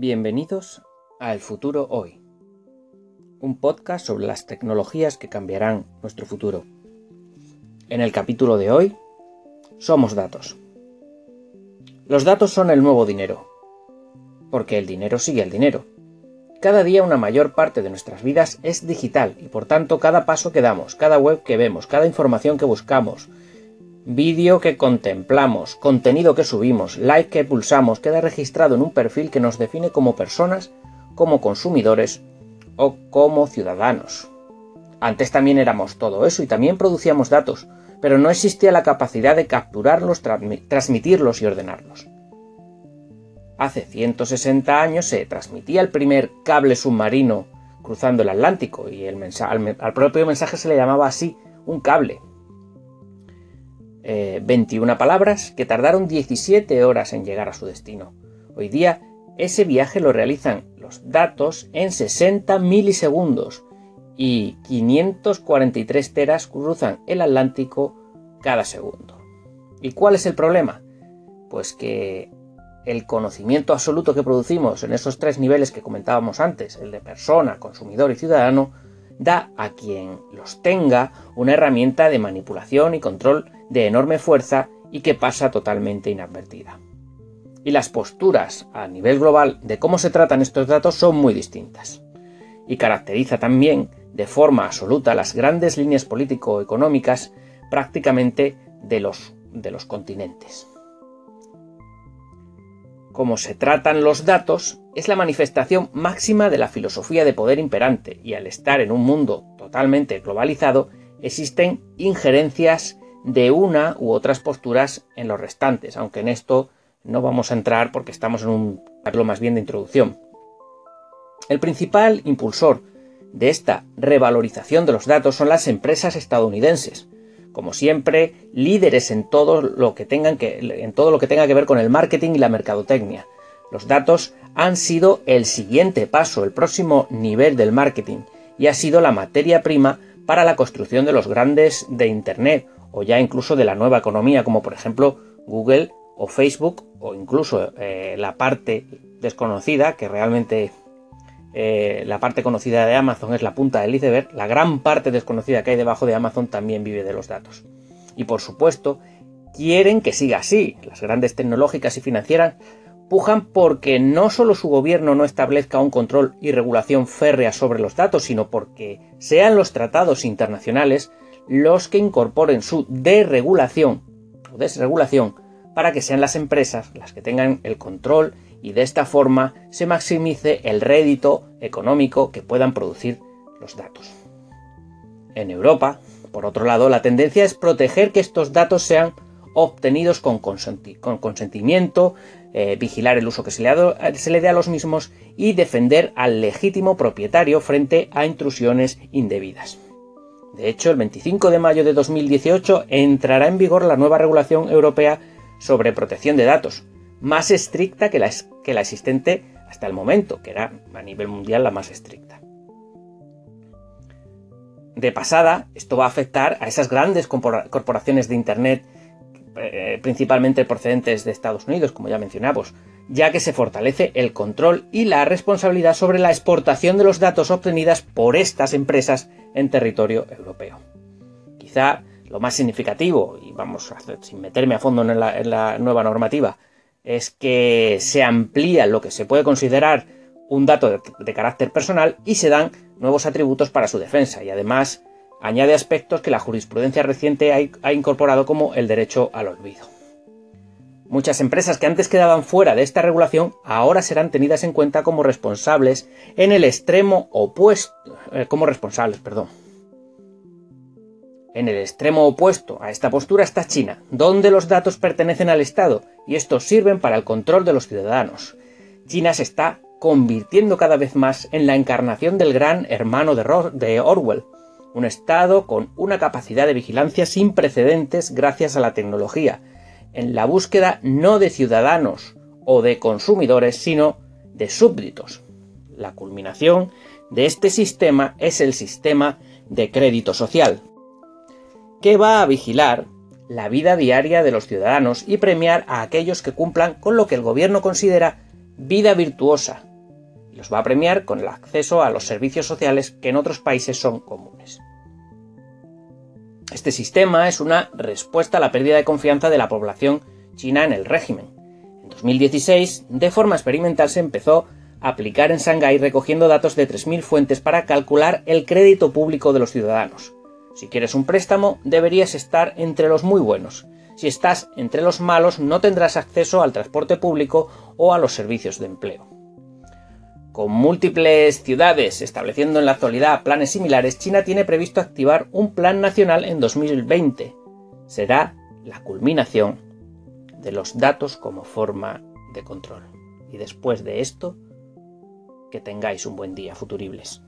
Bienvenidos a El Futuro Hoy, un podcast sobre las tecnologías que cambiarán nuestro futuro. En el capítulo de hoy, somos datos. Los datos son el nuevo dinero, porque el dinero sigue al dinero. Cada día una mayor parte de nuestras vidas es digital y por tanto cada paso que damos, cada web que vemos, cada información que buscamos, vídeo que contemplamos, contenido que subimos, like que pulsamos, queda registrado en un perfil que nos define como personas, como consumidores o como ciudadanos. Antes también éramos todo eso y también producíamos datos, pero no existía la capacidad de capturarlos, transmitirlos y ordenarlos. Hace 160 años se transmitía el primer cable submarino cruzando el Atlántico y el al propio mensaje se le llamaba así, un cable, 21 eh, palabras que tardaron 17 horas en llegar a su destino. Hoy día ese viaje lo realizan los datos en 60 milisegundos y 543 teras cruzan el Atlántico cada segundo. ¿Y cuál es el problema? Pues que el conocimiento absoluto que producimos en esos tres niveles que comentábamos antes, el de persona, consumidor y ciudadano, da a quien los tenga una herramienta de manipulación y control de enorme fuerza y que pasa totalmente inadvertida. Y las posturas a nivel global de cómo se tratan estos datos son muy distintas. Y caracteriza también de forma absoluta las grandes líneas político-económicas prácticamente de los, de los continentes. Cómo se tratan los datos es la manifestación máxima de la filosofía de poder imperante y al estar en un mundo totalmente globalizado existen injerencias de una u otras posturas en los restantes, aunque en esto no vamos a entrar porque estamos en un capítulo más bien de introducción. El principal impulsor de esta revalorización de los datos son las empresas estadounidenses, como siempre, líderes en todo lo que tengan que, en todo lo que tenga que ver con el marketing y la mercadotecnia. Los datos han sido el siguiente paso, el próximo nivel del marketing, y ha sido la materia prima para la construcción de los grandes de Internet o ya incluso de la nueva economía, como por ejemplo Google o Facebook, o incluso eh, la parte desconocida, que realmente eh, la parte conocida de Amazon es la punta del iceberg, la gran parte desconocida que hay debajo de Amazon también vive de los datos. Y por supuesto, quieren que siga así. Las grandes tecnológicas y financieras pujan porque no solo su gobierno no establezca un control y regulación férrea sobre los datos, sino porque sean los tratados internacionales los que incorporen su deregulación o desregulación para que sean las empresas las que tengan el control y de esta forma se maximice el rédito económico que puedan producir los datos. En Europa, por otro lado, la tendencia es proteger que estos datos sean obtenidos con, consentimiento, eh, vigilar el uso que se le, se le dé a los mismos y defender al legítimo propietario frente a intrusiones indebidas. De hecho, el 25 de mayo de 2018 entrará en vigor la nueva regulación europea sobre protección de datos, más estricta que la, que la existente hasta el momento, que era a nivel mundial la más estricta. De pasada, esto va a afectar a esas grandes corporaciones de Internet, eh, principalmente procedentes de Estados Unidos, como ya mencionamos, ya que se fortalece el control y la responsabilidad sobre la exportación de los datos obtenidas por estas empresas en territorio europeo. Quizá lo más significativo, y vamos, sin meterme a fondo en la, nueva normativa, es que se amplía lo que se puede considerar un dato de, carácter personal y se dan nuevos atributos para su defensa y además añade aspectos que la jurisprudencia reciente ha incorporado como el derecho al olvido. Muchas empresas que antes quedaban fuera de esta regulación ahora serán tenidas en cuenta como responsables en el extremo opuesto, eh, como responsables, perdón. En el extremo opuesto a esta postura está China, donde los datos pertenecen al Estado y estos sirven para el control de los ciudadanos. China se está convirtiendo cada vez más en la encarnación del gran hermano de Orwell, un Estado con una capacidad de vigilancia sin precedentes gracias a la tecnología, en la búsqueda no de ciudadanos o de consumidores, sino de súbditos. La culminación de este sistema es el sistema de crédito social, que va a vigilar la vida diaria de los ciudadanos y premiar a aquellos que cumplan con lo que el gobierno considera vida virtuosa, los va a premiar con el acceso a los servicios sociales que en otros países son comunes. Este sistema es una respuesta a la pérdida de confianza de la población china en el régimen. En 2016, de forma experimental, se empezó a aplicar en Shanghái recogiendo datos de 3.000 fuentes para calcular el crédito público de los ciudadanos. Si quieres un préstamo, deberías estar entre los muy buenos. Si estás entre los malos, no tendrás acceso al transporte público o a los servicios de empleo. Con múltiples ciudades estableciendo en la actualidad planes similares, China tiene previsto activar un plan nacional en 2020. Será la culminación de los datos como forma de control. Y después de esto, que tengáis un buen día, futuribles.